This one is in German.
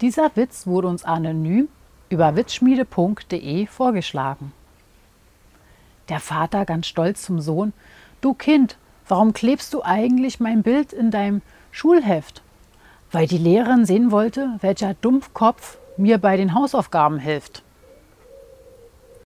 Dieser Witz wurde uns anonym über witzschmiede.de vorgeschlagen. Der Vater ganz stolz zum Sohn: Du Kind, warum klebst du eigentlich mein Bild in deinem Schulheft? Weil die Lehrerin sehen wollte, welcher Dumpfkopf mir bei den Hausaufgaben hilft.